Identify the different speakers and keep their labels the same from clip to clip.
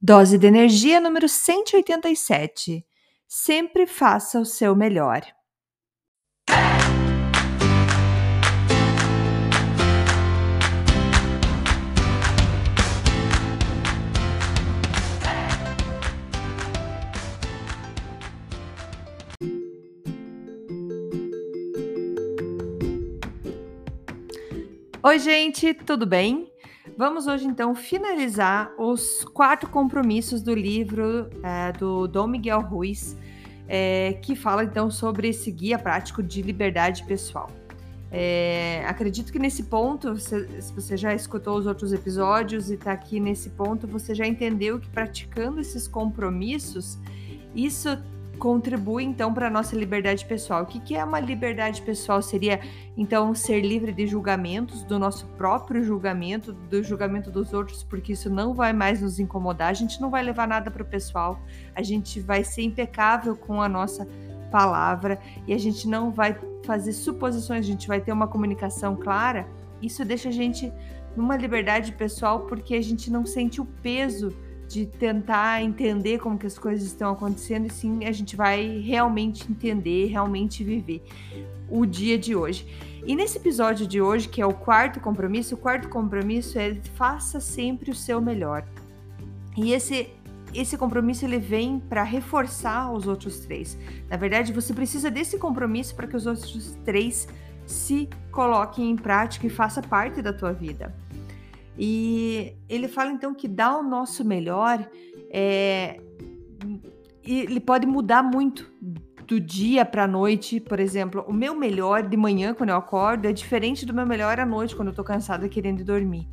Speaker 1: Dose de energia número 187. Sempre faça o seu melhor. Oi, gente, tudo bem? Vamos hoje então finalizar os quatro compromissos do livro é, do Dom Miguel Ruiz, é, que fala então sobre esse guia prático de liberdade pessoal. É, acredito que nesse ponto, se você já escutou os outros episódios e está aqui nesse ponto, você já entendeu que praticando esses compromissos, isso contribui então para a nossa liberdade pessoal. O que, que é uma liberdade pessoal? Seria então ser livre de julgamentos, do nosso próprio julgamento, do julgamento dos outros, porque isso não vai mais nos incomodar, a gente não vai levar nada para o pessoal, a gente vai ser impecável com a nossa palavra e a gente não vai fazer suposições, a gente vai ter uma comunicação clara. Isso deixa a gente numa liberdade pessoal porque a gente não sente o peso de tentar entender como que as coisas estão acontecendo e sim a gente vai realmente entender, realmente viver o dia de hoje. E nesse episódio de hoje, que é o quarto compromisso, o quarto compromisso é faça sempre o seu melhor. E esse esse compromisso ele vem para reforçar os outros três. Na verdade, você precisa desse compromisso para que os outros três se coloquem em prática e faça parte da tua vida. E ele fala então que dar o nosso melhor é, ele pode mudar muito do dia para a noite, por exemplo, o meu melhor de manhã quando eu acordo é diferente do meu melhor à noite quando eu tô cansada querendo dormir.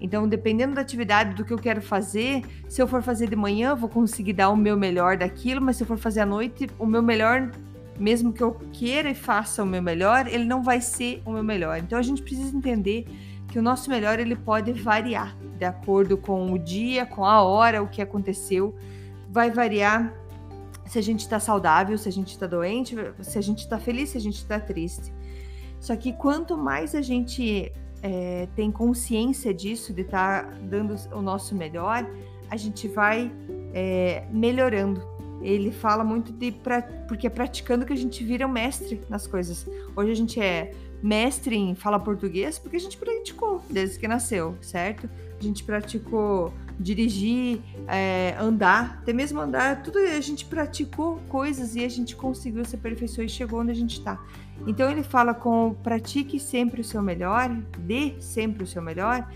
Speaker 1: Então, dependendo da atividade do que eu quero fazer, se eu for fazer de manhã, vou conseguir dar o meu melhor daquilo, mas se eu for fazer à noite, o meu melhor, mesmo que eu queira e faça o meu melhor, ele não vai ser o meu melhor. Então, a gente precisa entender que o nosso melhor ele pode variar de acordo com o dia, com a hora, o que aconteceu. Vai variar se a gente está saudável, se a gente está doente, se a gente está feliz, se a gente está triste. Só que quanto mais a gente é, tem consciência disso, de estar tá dando o nosso melhor, a gente vai é, melhorando. Ele fala muito de pra, porque é praticando que a gente vira o mestre nas coisas. Hoje a gente é mestre em fala português porque a gente praticou desde que nasceu, certo? A gente praticou dirigir, é, andar, até mesmo andar, tudo a gente praticou coisas e a gente conseguiu se aperfeiçoar e chegou onde a gente está. Então ele fala com pratique sempre o seu melhor, dê sempre o seu melhor.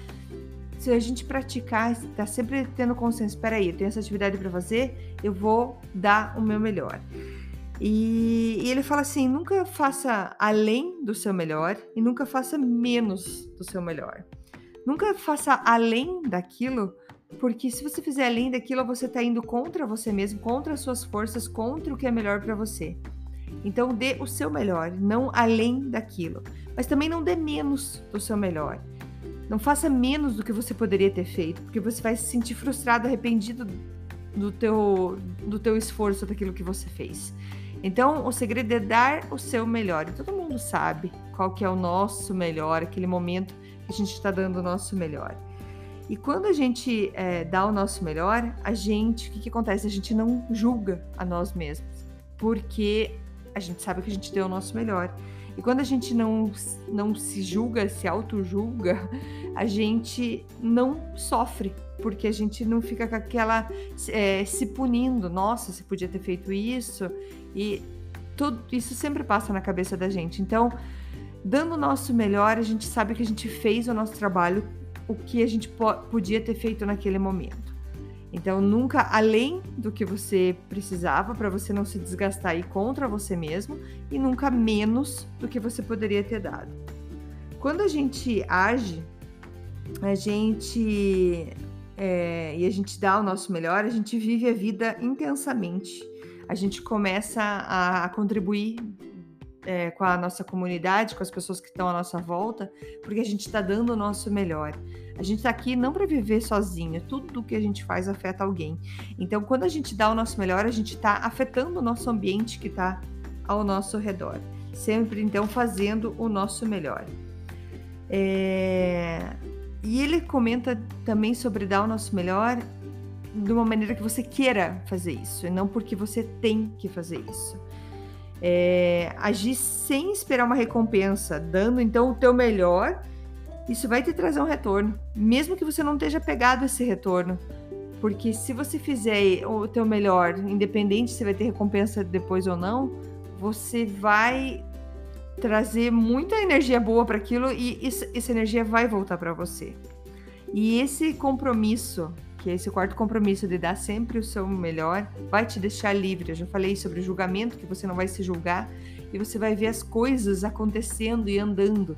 Speaker 1: Se a gente praticar, está sempre tendo consciência, espera aí, eu tenho essa atividade para fazer, eu vou dar o meu melhor. E, e, ele fala assim: nunca faça além do seu melhor e nunca faça menos do seu melhor. Nunca faça além daquilo, porque se você fizer além daquilo, você está indo contra você mesmo, contra as suas forças, contra o que é melhor para você. Então dê o seu melhor, não além daquilo. Mas também não dê menos do seu melhor. Não faça menos do que você poderia ter feito, porque você vai se sentir frustrado, arrependido do teu, do teu esforço, daquilo que você fez. Então, o segredo é dar o seu melhor. E todo mundo sabe qual que é o nosso melhor, aquele momento que a gente está dando o nosso melhor. E quando a gente é, dá o nosso melhor, a gente, o que, que acontece? A gente não julga a nós mesmos, porque a gente sabe que a gente deu o nosso melhor. E quando a gente não, não se julga, se auto-julga, a gente não sofre, porque a gente não fica com aquela é, se punindo. Nossa, você podia ter feito isso. E tudo isso sempre passa na cabeça da gente. Então, dando o nosso melhor, a gente sabe que a gente fez o nosso trabalho, o que a gente po podia ter feito naquele momento. Então, nunca além do que você precisava para você não se desgastar e contra você mesmo, e nunca menos do que você poderia ter dado. Quando a gente age, a gente é, e a gente dá o nosso melhor, a gente vive a vida intensamente a gente começa a, a contribuir é, com a nossa comunidade, com as pessoas que estão à nossa volta, porque a gente está dando o nosso melhor. A gente está aqui não para viver sozinho, tudo que a gente faz afeta alguém. Então, quando a gente dá o nosso melhor, a gente está afetando o nosso ambiente que está ao nosso redor. Sempre, então, fazendo o nosso melhor. É... E ele comenta também sobre dar o nosso melhor de uma maneira que você queira fazer isso, e não porque você tem que fazer isso. É, agir sem esperar uma recompensa, dando então o teu melhor, isso vai te trazer um retorno, mesmo que você não esteja pegado esse retorno. Porque se você fizer o teu melhor, independente se vai ter recompensa depois ou não, você vai trazer muita energia boa para aquilo e essa energia vai voltar para você. E esse compromisso, que é esse quarto compromisso de dar sempre o seu melhor, vai te deixar livre. Eu já falei sobre o julgamento, que você não vai se julgar e você vai ver as coisas acontecendo e andando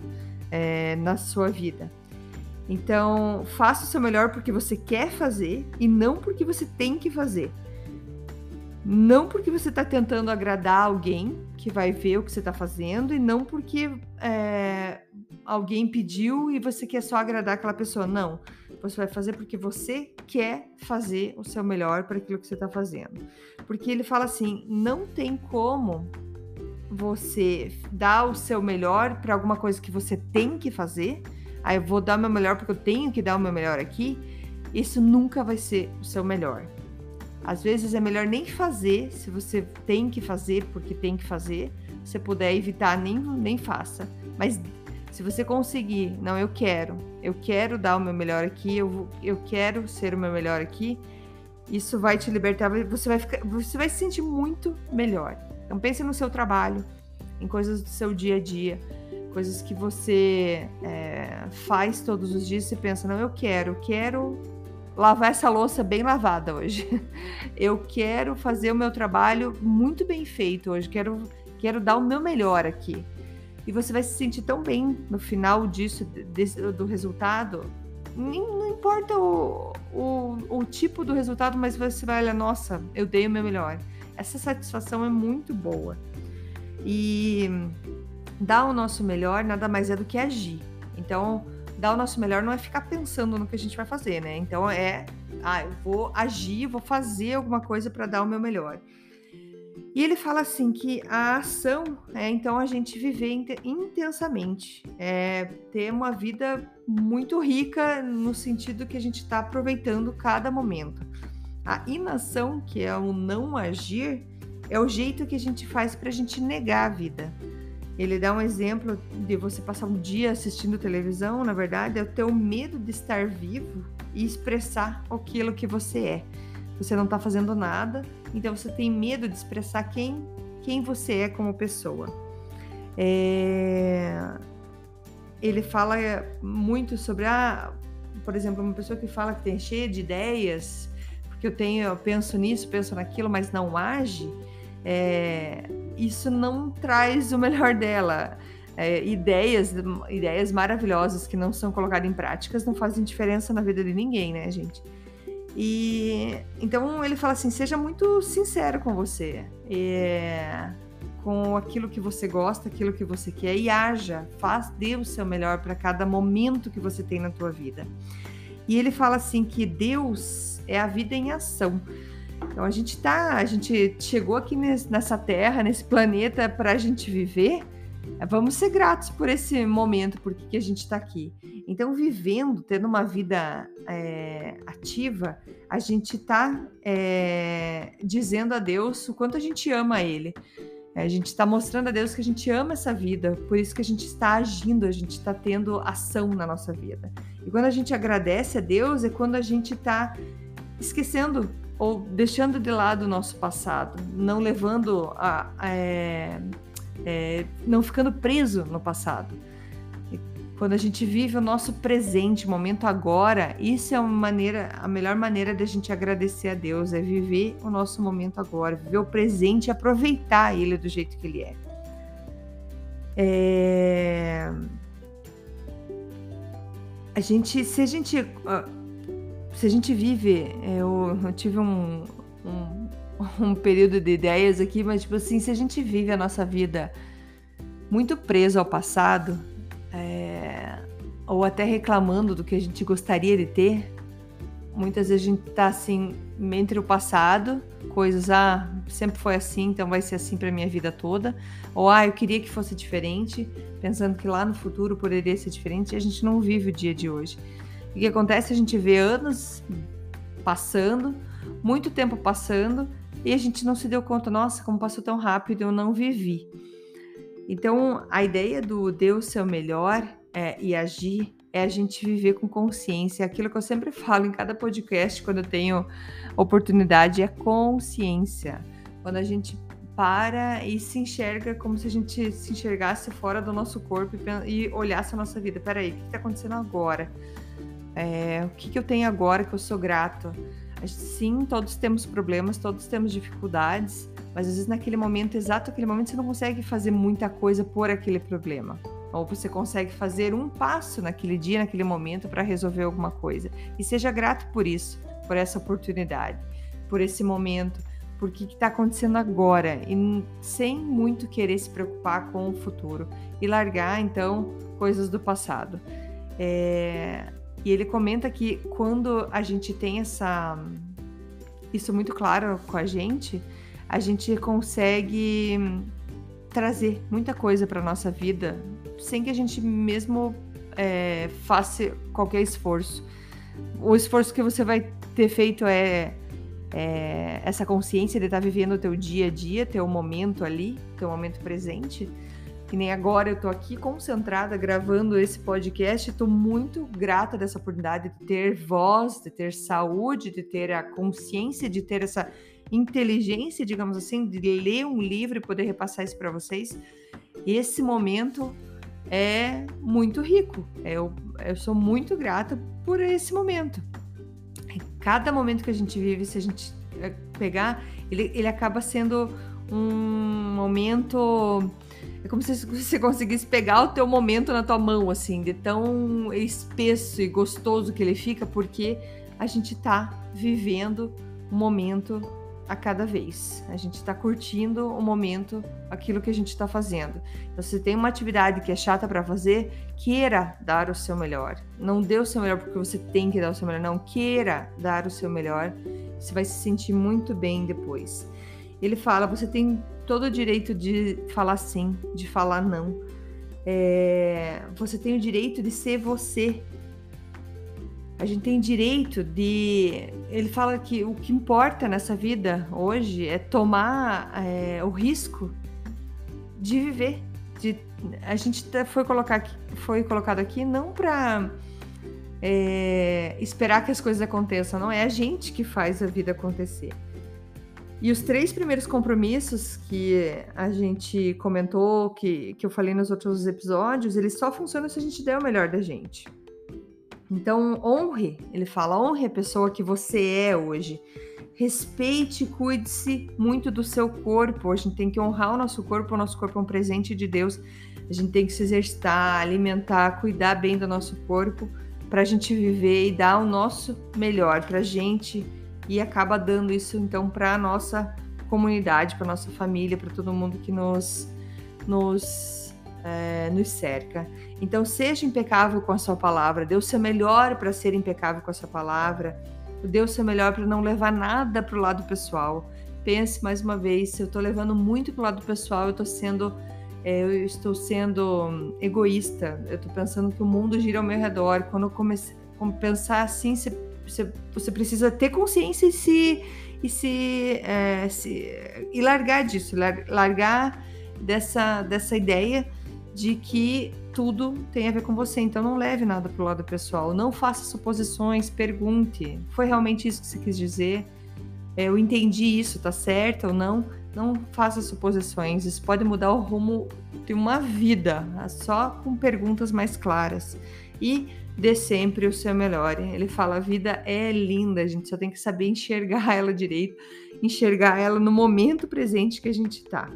Speaker 1: é, na sua vida. Então, faça o seu melhor porque você quer fazer e não porque você tem que fazer. Não porque você está tentando agradar alguém que vai ver o que você está fazendo e não porque é, alguém pediu e você quer só agradar aquela pessoa. Não. Você vai fazer porque você quer fazer o seu melhor para aquilo que você está fazendo. Porque ele fala assim: não tem como você dar o seu melhor para alguma coisa que você tem que fazer. Aí eu vou dar o meu melhor porque eu tenho que dar o meu melhor aqui. Isso nunca vai ser o seu melhor. Às vezes é melhor nem fazer, se você tem que fazer porque tem que fazer. Se puder evitar, nem, nem faça. Mas se você conseguir, não, eu quero, eu quero dar o meu melhor aqui, eu, eu quero ser o meu melhor aqui, isso vai te libertar, você vai, ficar, você vai se sentir muito melhor. Então pense no seu trabalho, em coisas do seu dia a dia, coisas que você é, faz todos os dias, você pensa, não, eu quero, quero lavar essa louça bem lavada hoje. Eu quero fazer o meu trabalho muito bem feito hoje. Quero, quero dar o meu melhor aqui. E você vai se sentir tão bem no final disso, desse, do resultado. Não importa o, o, o tipo do resultado, mas você vai olhar, nossa, eu dei o meu melhor. Essa satisfação é muito boa. E dar o nosso melhor nada mais é do que agir. Então, dar o nosso melhor não é ficar pensando no que a gente vai fazer, né? Então é, ah, eu vou agir, vou fazer alguma coisa para dar o meu melhor. E ele fala assim que a ação é então a gente viver intensamente, é ter uma vida muito rica no sentido que a gente está aproveitando cada momento. A inação, que é o não agir, é o jeito que a gente faz para a gente negar a vida. Ele dá um exemplo de você passar um dia assistindo televisão, na verdade, é o teu medo de estar vivo e expressar aquilo que você é. Você não está fazendo nada, então você tem medo de expressar quem, quem você é como pessoa. É... Ele fala muito sobre, a, por exemplo, uma pessoa que fala que tem cheia de ideias, porque eu tenho, eu penso nisso, penso naquilo, mas não age é, isso não traz o melhor dela. É, ideias, ideias maravilhosas que não são colocadas em práticas não fazem diferença na vida de ninguém, né, gente? E então ele fala assim: seja muito sincero com você, é, com aquilo que você gosta, aquilo que você quer e haja, faz, dê o seu melhor para cada momento que você tem na tua vida. E ele fala assim que Deus é a vida em ação. Então a gente tá, a gente chegou aqui nessa terra, nesse planeta para a gente viver. Vamos ser gratos por esse momento, porque que a gente está aqui. Então, vivendo, tendo uma vida é, ativa, a gente está é, dizendo a Deus o quanto a gente ama Ele. A gente está mostrando a Deus que a gente ama essa vida, por isso que a gente está agindo, a gente está tendo ação na nossa vida. E quando a gente agradece a Deus, é quando a gente está esquecendo ou deixando de lado o nosso passado, não levando a, a é, é, não ficando preso no passado. Quando a gente vive o nosso presente, momento agora, isso é uma maneira, a melhor maneira de a gente agradecer a Deus é viver o nosso momento agora, viver o presente e aproveitar ele do jeito que ele é. é... A gente, se a gente se a gente vive, eu, eu tive um, um, um, período de ideias aqui, mas tipo assim, se a gente vive a nossa vida muito preso ao passado, é, ou até reclamando do que a gente gostaria de ter, muitas vezes a gente tá assim, entre o passado, coisas, ah, sempre foi assim, então vai ser assim para minha vida toda, ou ah, eu queria que fosse diferente, pensando que lá no futuro poderia ser diferente, e a gente não vive o dia de hoje. O que acontece? A gente vê anos passando, muito tempo passando, e a gente não se deu conta, nossa, como passou tão rápido, eu não vivi. Então, a ideia do ser o melhor é, e agir é a gente viver com consciência. Aquilo que eu sempre falo em cada podcast, quando eu tenho oportunidade, é consciência. Quando a gente para e se enxerga como se a gente se enxergasse fora do nosso corpo e, olhasse a nossa vida. Peraí, o que está acontecendo agora? É, o que, que eu tenho agora que eu sou grato? Sim, todos temos problemas, todos temos dificuldades, mas às vezes naquele momento, exato aquele momento, você não consegue fazer muita coisa por aquele problema. Ou você consegue fazer um passo naquele dia, naquele momento, para resolver alguma coisa. E seja grato por isso, por essa oportunidade, por esse momento, por que está acontecendo agora, e sem muito querer se preocupar com o futuro e largar, então, coisas do passado. É, e ele comenta que quando a gente tem essa isso muito claro com a gente, a gente consegue trazer muita coisa para nossa vida sem que a gente mesmo é, faça qualquer esforço. O esforço que você vai ter feito é, é essa consciência de estar tá vivendo o teu dia a dia, teu momento ali, teu momento presente que nem agora eu tô aqui concentrada gravando esse podcast, estou muito grata dessa oportunidade de ter voz, de ter saúde, de ter a consciência, de ter essa inteligência, digamos assim, de ler um livro e poder repassar isso para vocês. Esse momento é muito rico. Eu, eu sou muito grata por esse momento. Cada momento que a gente vive, se a gente eh, pegar, ele, ele acaba sendo um momento é como se você conseguisse pegar o teu momento na tua mão, assim, de tão espesso e gostoso que ele fica, porque a gente tá vivendo um momento a cada vez. A gente está curtindo o momento, aquilo que a gente está fazendo. Então, se tem uma atividade que é chata para fazer, queira dar o seu melhor. Não dê o seu melhor porque você tem que dar o seu melhor, não. Queira dar o seu melhor. Você vai se sentir muito bem depois. Ele fala: você tem todo o direito de falar sim, de falar não. É, você tem o direito de ser você. A gente tem direito de. Ele fala que o que importa nessa vida hoje é tomar é, o risco de viver. De, a gente tá, foi, colocar aqui, foi colocado aqui não para é, esperar que as coisas aconteçam, não é a gente que faz a vida acontecer. E os três primeiros compromissos que a gente comentou, que, que eu falei nos outros episódios, eles só funcionam se a gente der o melhor da gente. Então, honre, ele fala, honre a pessoa que você é hoje. Respeite e cuide-se muito do seu corpo. A gente tem que honrar o nosso corpo, o nosso corpo é um presente de Deus. A gente tem que se exercitar, alimentar, cuidar bem do nosso corpo para a gente viver e dar o nosso melhor para a gente e acaba dando isso então para a nossa comunidade, para nossa família, para todo mundo que nos nos é, nos cerca. Então seja impecável com a sua palavra, dê o seu melhor para ser impecável com a sua palavra, dê o seu melhor para não levar nada para o lado pessoal. Pense mais uma vez, se eu estou levando muito para o lado pessoal, eu estou sendo é, eu estou sendo egoísta, eu estou pensando que o mundo gira ao meu redor. Quando eu a pensar assim, você, você precisa ter consciência e se e se, é, se e largar disso, largar dessa dessa ideia de que tudo tem a ver com você. Então não leve nada para o lado pessoal, não faça suposições, pergunte. Foi realmente isso que você quis dizer? É, eu entendi isso, tá certo ou não? Não faça suposições. Isso pode mudar o rumo de uma vida, só com perguntas mais claras. E dê sempre o seu melhor. Ele fala: a vida é linda, a gente só tem que saber enxergar ela direito, enxergar ela no momento presente que a gente está.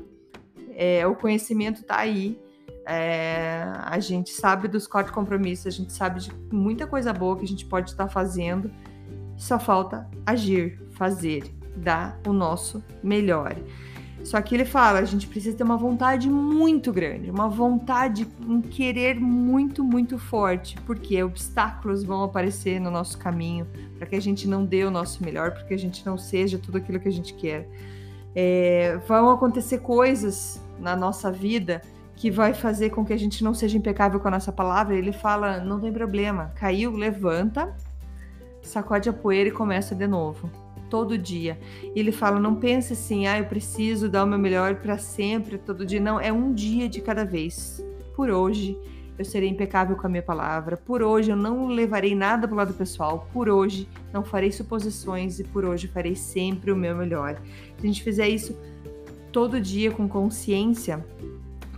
Speaker 1: É, o conhecimento está aí. É, a gente sabe dos quatro compromissos, a gente sabe de muita coisa boa que a gente pode estar fazendo. Só falta agir, fazer, dar o nosso melhor. Só que ele fala, a gente precisa ter uma vontade muito grande, uma vontade, um querer muito, muito forte, porque obstáculos vão aparecer no nosso caminho para que a gente não dê o nosso melhor, para que a gente não seja tudo aquilo que a gente quer. É, vão acontecer coisas na nossa vida que vai fazer com que a gente não seja impecável com a nossa palavra. Ele fala, não tem problema, caiu, levanta, sacode a poeira e começa de novo. Todo dia. E ele fala: não pense assim, ah, eu preciso dar o meu melhor para sempre, todo dia. Não, é um dia de cada vez. Por hoje, eu serei impecável com a minha palavra. Por hoje, eu não levarei nada para o lado pessoal. Por hoje, não farei suposições e por hoje farei sempre o meu melhor. Se a gente fizer isso todo dia com consciência,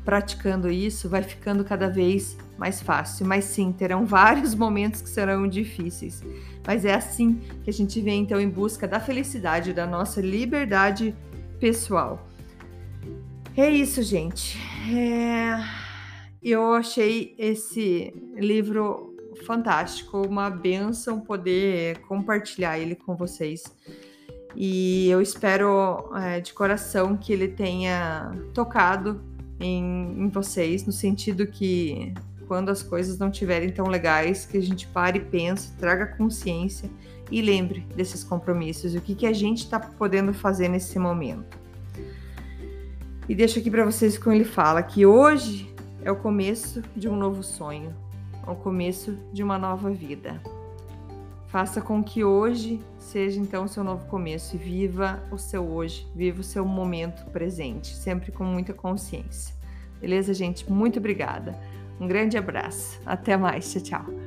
Speaker 1: praticando isso, vai ficando cada vez mais fácil. Mas sim, terão vários momentos que serão difíceis. Mas é assim que a gente vem então em busca da felicidade, da nossa liberdade pessoal. É isso, gente. É... Eu achei esse livro fantástico, uma benção poder compartilhar ele com vocês. E eu espero é, de coração que ele tenha tocado em, em vocês, no sentido que quando as coisas não estiverem tão legais, que a gente pare e pense, traga consciência e lembre desses compromissos, o que, que a gente está podendo fazer nesse momento. E deixo aqui para vocês como ele fala que hoje é o começo de um novo sonho, é o começo de uma nova vida. Faça com que hoje seja então o seu novo começo e viva o seu hoje, viva o seu momento presente, sempre com muita consciência. Beleza, gente? Muito obrigada. Um grande abraço. Até mais. Tchau, tchau.